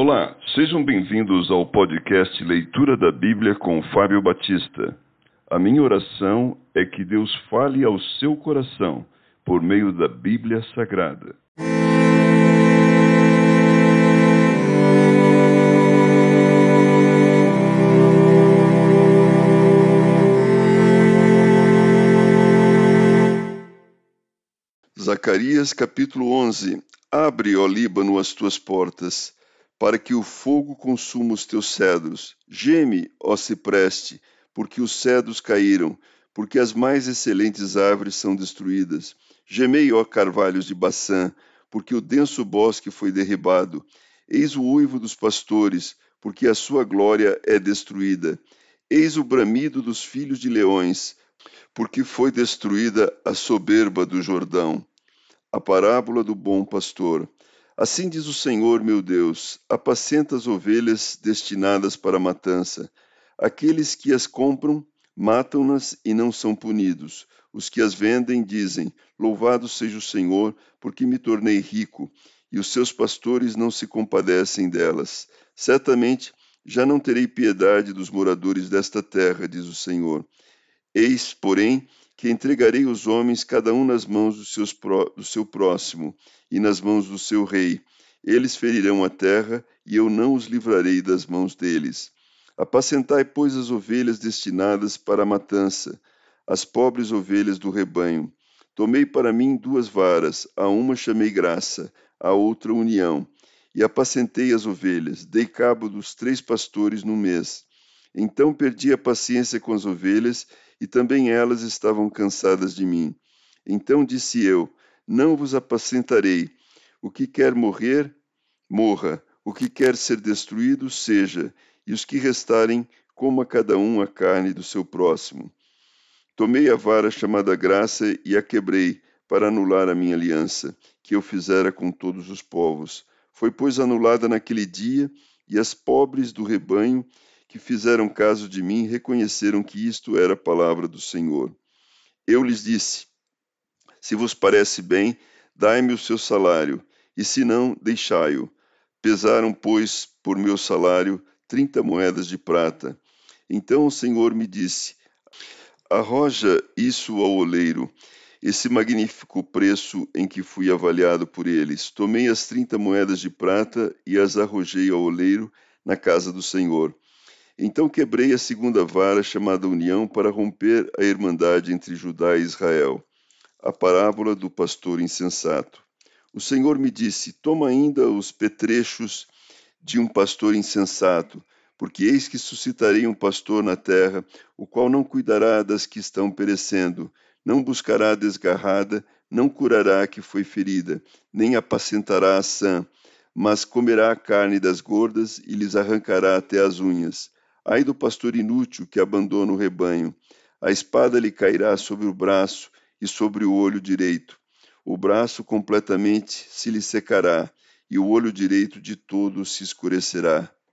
Olá, sejam bem-vindos ao podcast Leitura da Bíblia com Fábio Batista. A minha oração é que Deus fale ao seu coração por meio da Bíblia Sagrada. Zacarias capítulo 11 Abre, ó Líbano, as tuas portas, para que o fogo consuma os teus cedros. Geme, ó cipreste, porque os cedros caíram, porque as mais excelentes árvores são destruídas. Gemei, ó carvalhos de Baçã, porque o denso bosque foi derribado. Eis o uivo dos pastores, porque a sua glória é destruída. Eis o bramido dos filhos de leões, porque foi destruída a soberba do Jordão a parábola do bom pastor. Assim diz o Senhor meu Deus: apacenta as ovelhas destinadas para a matança. Aqueles que as compram matam-nas e não são punidos. Os que as vendem dizem: Louvado seja o Senhor, porque me tornei rico, e os seus pastores não se compadecem delas. Certamente já não terei piedade dos moradores desta terra, diz o Senhor. Eis, porém, que entregarei os homens cada um nas mãos do, seus, do seu próximo e nas mãos do seu rei. Eles ferirão a terra, e eu não os livrarei das mãos deles. Apacentai, pois, as ovelhas destinadas para a matança, as pobres ovelhas do rebanho. Tomei para mim duas varas, a uma chamei graça, a outra união, e apacentei as ovelhas, dei cabo dos três pastores no mês. Então perdi a paciência com as ovelhas e também elas estavam cansadas de mim. Então disse eu: Não vos apacentarei. O que quer morrer, morra. O que quer ser destruído, seja. E os que restarem, coma cada um a carne do seu próximo. Tomei a vara chamada graça e a quebrei, para anular a minha aliança, que eu fizera com todos os povos. Foi, pois, anulada naquele dia, e as pobres do rebanho que fizeram caso de mim reconheceram que isto era a palavra do Senhor. Eu lhes disse: Se vos parece bem, dai-me o seu salário, e se não, deixai-o. Pesaram, pois, por meu salário trinta moedas de prata. Então o Senhor me disse: Arroja isso ao oleiro, esse magnífico preço em que fui avaliado por eles. Tomei as trinta moedas de prata e as arrojei ao oleiro na casa do Senhor. Então quebrei a segunda vara chamada união para romper a irmandade entre Judá e Israel. A parábola do pastor insensato. O Senhor me disse: Toma ainda os petrechos de um pastor insensato, porque eis que suscitarei um pastor na terra, o qual não cuidará das que estão perecendo, não buscará a desgarrada, não curará a que foi ferida, nem apacentará a sã, mas comerá a carne das gordas e lhes arrancará até as unhas Ai do pastor inútil que abandona o rebanho. A espada lhe cairá sobre o braço e sobre o olho direito. O braço completamente se lhe secará, e o olho direito de todo se escurecerá.